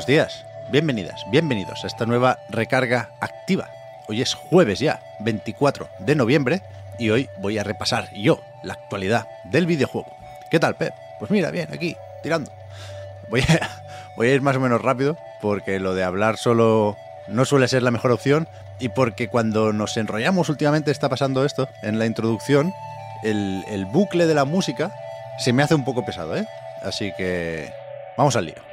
Buenos días, bienvenidas, bienvenidos a esta nueva recarga activa. Hoy es jueves ya, 24 de noviembre, y hoy voy a repasar yo la actualidad del videojuego. ¿Qué tal, Pep? Pues mira, bien, aquí, tirando. Voy a, ir más o menos rápido, porque lo de hablar solo no suele ser la mejor opción, y porque cuando nos enrollamos últimamente está pasando esto, en la introducción, el, el bucle de la música se me hace un poco pesado, ¿eh? Así que vamos al lío.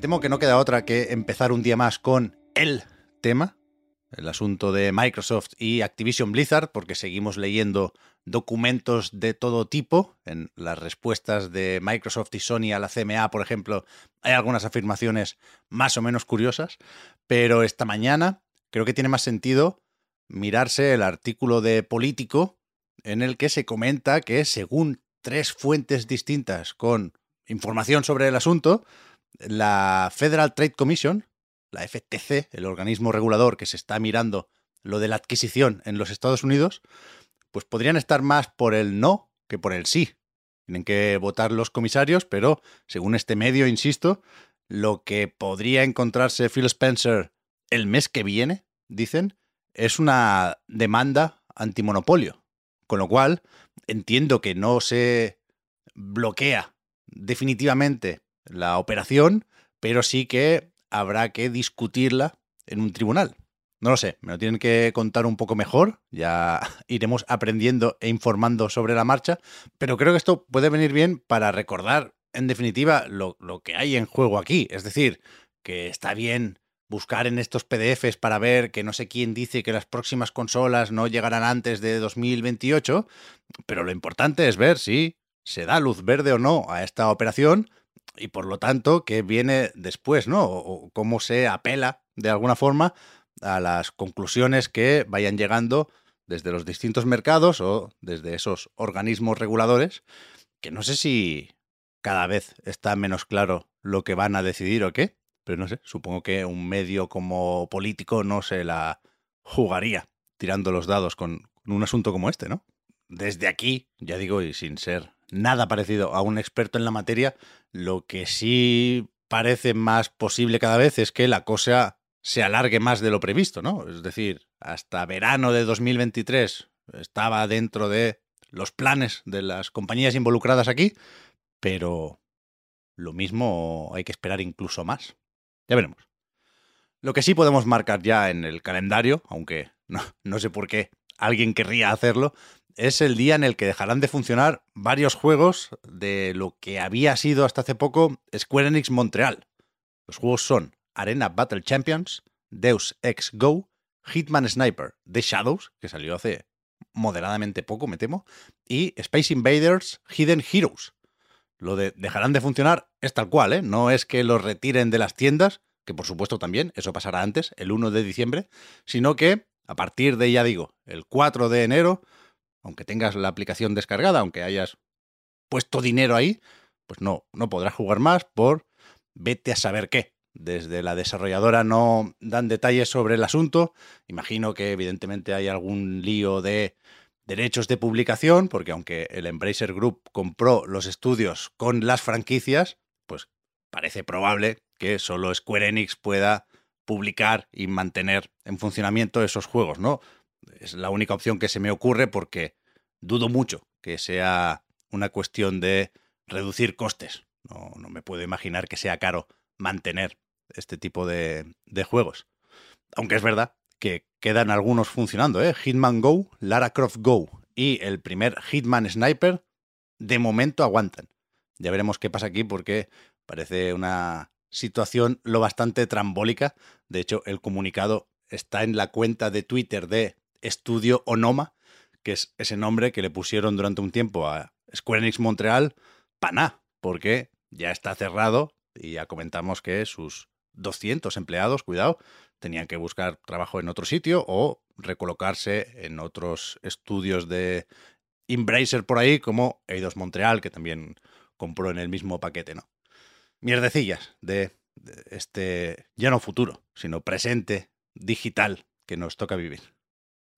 Temo que no queda otra que empezar un día más con el tema, el asunto de Microsoft y Activision Blizzard, porque seguimos leyendo documentos de todo tipo. En las respuestas de Microsoft y Sony a la CMA, por ejemplo, hay algunas afirmaciones más o menos curiosas, pero esta mañana creo que tiene más sentido mirarse el artículo de Político en el que se comenta que según tres fuentes distintas con información sobre el asunto, la Federal Trade Commission, la FTC, el organismo regulador que se está mirando lo de la adquisición en los Estados Unidos, pues podrían estar más por el no que por el sí. Tienen que votar los comisarios, pero según este medio, insisto, lo que podría encontrarse Phil Spencer el mes que viene, dicen, es una demanda antimonopolio. Con lo cual, entiendo que no se bloquea definitivamente la operación, pero sí que habrá que discutirla en un tribunal. No lo sé, me lo tienen que contar un poco mejor, ya iremos aprendiendo e informando sobre la marcha, pero creo que esto puede venir bien para recordar, en definitiva, lo, lo que hay en juego aquí. Es decir, que está bien buscar en estos PDFs para ver que no sé quién dice que las próximas consolas no llegarán antes de 2028, pero lo importante es ver si se da luz verde o no a esta operación y por lo tanto qué viene después, ¿no? O cómo se apela de alguna forma a las conclusiones que vayan llegando desde los distintos mercados o desde esos organismos reguladores, que no sé si cada vez está menos claro lo que van a decidir o qué, pero no sé, supongo que un medio como político no se la jugaría tirando los dados con, un asunto como este, ¿no? Desde aquí, ya digo, y sin ser nada parecido a un experto en la materia, lo que sí parece más posible cada vez es que la cosa se alargue más de lo previsto, ¿no? Es decir, hasta verano de 2023 estaba dentro de los planes de las compañías involucradas aquí, pero lo mismo hay que esperar incluso más. Ya veremos. Lo que sí podemos marcar ya en el calendario, aunque no, no sé por qué alguien querría hacerlo, es el día en el que dejarán de funcionar varios juegos de lo que había sido hasta hace poco Square Enix Montreal. Los juegos son Arena Battle Champions, Deus Ex Go, Hitman Sniper, The Shadows, que salió hace moderadamente poco, me temo, y Space Invaders Hidden Heroes. Lo de dejarán de funcionar es tal cual, ¿eh? No es que los retiren de las tiendas, que por supuesto también, eso pasará antes, el 1 de diciembre, sino que a partir de, ya digo, el 4 de enero, aunque tengas la aplicación descargada, aunque hayas puesto dinero ahí, pues no, no podrás jugar más por vete a saber qué. Desde la desarrolladora no dan detalles sobre el asunto. Imagino que evidentemente hay algún lío de derechos de publicación, porque aunque el Embracer Group compró los estudios con las franquicias, pues parece probable que solo Square Enix pueda publicar y mantener en funcionamiento esos juegos, ¿no? Es la única opción que se me ocurre porque dudo mucho que sea una cuestión de reducir costes. No, no me puedo imaginar que sea caro mantener este tipo de, juegos. Aunque es verdad que quedan algunos funcionando, ¿eh? Hitman Go, Lara Croft Go y el primer Hitman Sniper, de momento aguantan. Ya veremos qué pasa aquí porque parece una situación lo bastante trambólica. De hecho, el comunicado está en la cuenta de Twitter de Estudio Onoma, que es ese nombre que le pusieron durante un tiempo a Square Enix Montreal, pana, porque ya está cerrado y ya comentamos que sus 200 empleados, cuidado, tenían que buscar trabajo en otro sitio o recolocarse en otros estudios de Embracer por ahí, como Eidos Montreal, que también compró en el mismo paquete, ¿no? Mierdecillas de, este ya no futuro, sino presente digital que nos toca vivir.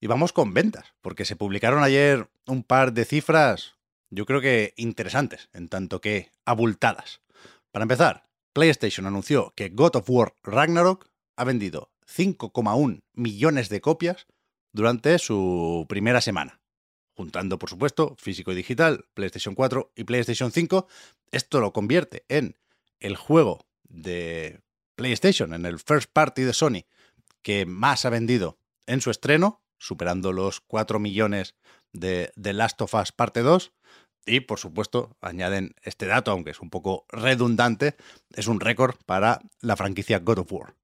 Y vamos con ventas, porque se publicaron ayer un par de cifras, yo creo que interesantes, en tanto que abultadas. Para empezar, PlayStation anunció que God of War Ragnarok ha vendido 5,1 millones de copias durante su primera semana. Juntando, por supuesto, físico y digital, PlayStation 4 y PlayStation 5, esto lo convierte en el juego de PlayStation, en el first party de Sony, que más ha vendido en su estreno, superando los 4 millones de The Last of Us parte 2. Y, por supuesto, añaden este dato, aunque es un poco redundante, es un récord para la franquicia God of War.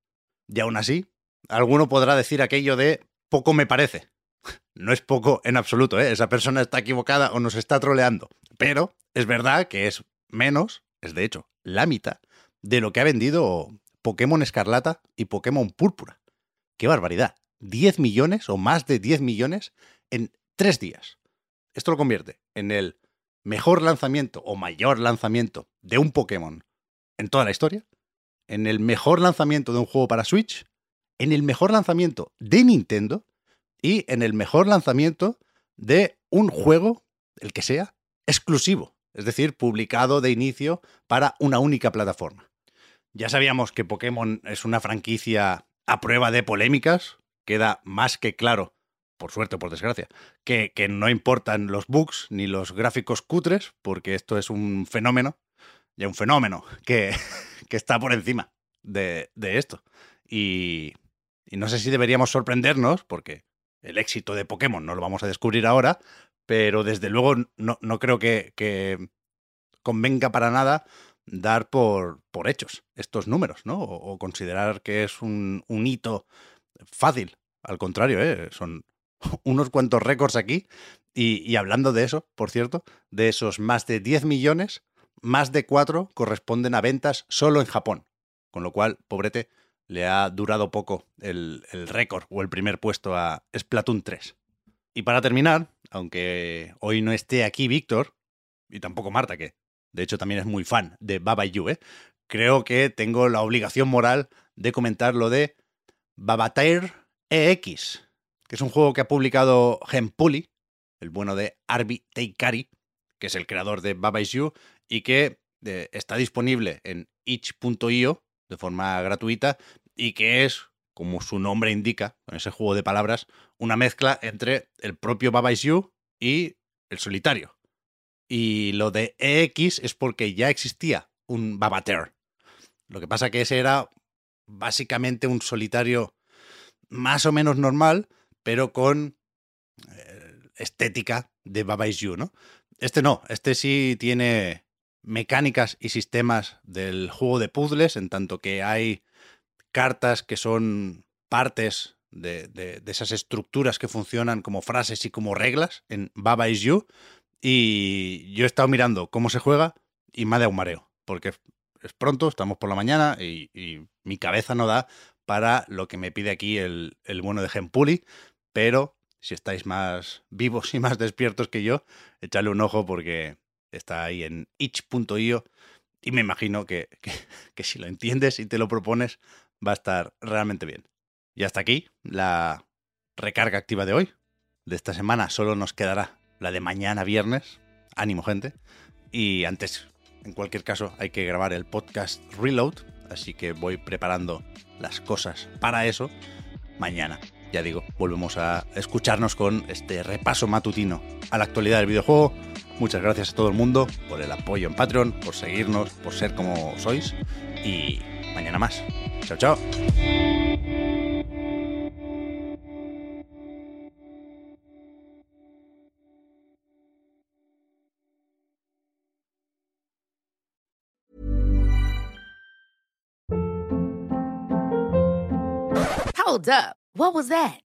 Y aún así, alguno podrá decir aquello de poco me parece. No es poco en absoluto, ¿eh? esa persona está equivocada o nos está troleando. Pero es verdad que es menos, es de hecho la mitad, de lo que ha vendido Pokémon Escarlata y Pokémon Púrpura. ¡Qué barbaridad! 10 millones o más de 10 millones en tres días. Esto lo convierte en el mejor lanzamiento o mayor lanzamiento de un Pokémon en toda la historia, en el mejor lanzamiento de un juego para Switch, en el mejor lanzamiento de Nintendo y en el mejor lanzamiento de un juego, el que sea, exclusivo, es decir, publicado de inicio para una única plataforma. Ya sabíamos que Pokémon es una franquicia a prueba de polémicas, queda más que claro, por suerte o por desgracia, que, que, no importan los bugs ni los gráficos cutres, porque esto es un fenómeno, ya un fenómeno que, que está por encima de, de esto. Y, y no sé si deberíamos sorprendernos, porque el éxito de Pokémon no lo vamos a descubrir ahora, pero desde luego no, no creo que, convenga para nada dar por, hechos estos números, ¿no? O, considerar que es un, hito fácil. Al contrario, ¿eh? son unos cuantos récords aquí. Y, y, hablando de eso, por cierto, de esos más de 10 millones, más de 4 corresponden a ventas solo en Japón. Con lo cual, pobrete, le ha durado poco el, el récord o el primer puesto a Splatoon 3. Y para terminar, aunque hoy no esté aquí Víctor, y tampoco Marta, que de hecho también es muy fan de Baba Yu, ¿eh? creo que tengo la obligación moral de comentar lo de Babateir EX, que es un juego que ha publicado Genpuli, el bueno de Arby Teikari, que es el creador de Baba Yu, y que eh, está disponible en itch.io de forma gratuita y que es, como su nombre indica, con ese juego de palabras, una mezcla entre el propio Baba Is You y el solitario. Y lo de EX es porque ya existía un Babater. Lo que pasa que ese era básicamente un solitario más o menos normal, pero con eh, estética de Baba Is You, ¿no? Este no, este sí tiene mecánicas y sistemas del juego de puzzles, en tanto que hay cartas que son partes de, de, esas estructuras que funcionan como frases y como reglas en Baba Is You. Y yo he estado mirando cómo se juega y me ha dado un mareo, porque es pronto, estamos por la mañana y, mi cabeza no da para lo que me pide aquí el, el bueno de Genpuli, pero si estáis más vivos y más despiertos que yo, echadle un ojo porque está ahí en itch.io y me imagino que, que, si lo entiendes y te lo propones va a estar realmente bien. Y hasta aquí la recarga activa de hoy. De esta semana solo nos quedará la de mañana viernes. Ánimo gente. Y antes, en cualquier caso, hay que grabar el podcast Reload, así que voy preparando las cosas para eso. Mañana, ya digo, volvemos a escucharnos con este repaso matutino a la actualidad del videojuego Muchas gracias a todo el mundo por el apoyo en Patreon, por seguirnos, por ser como sois. Y mañana más. Chao, chao. Hold up. What was that?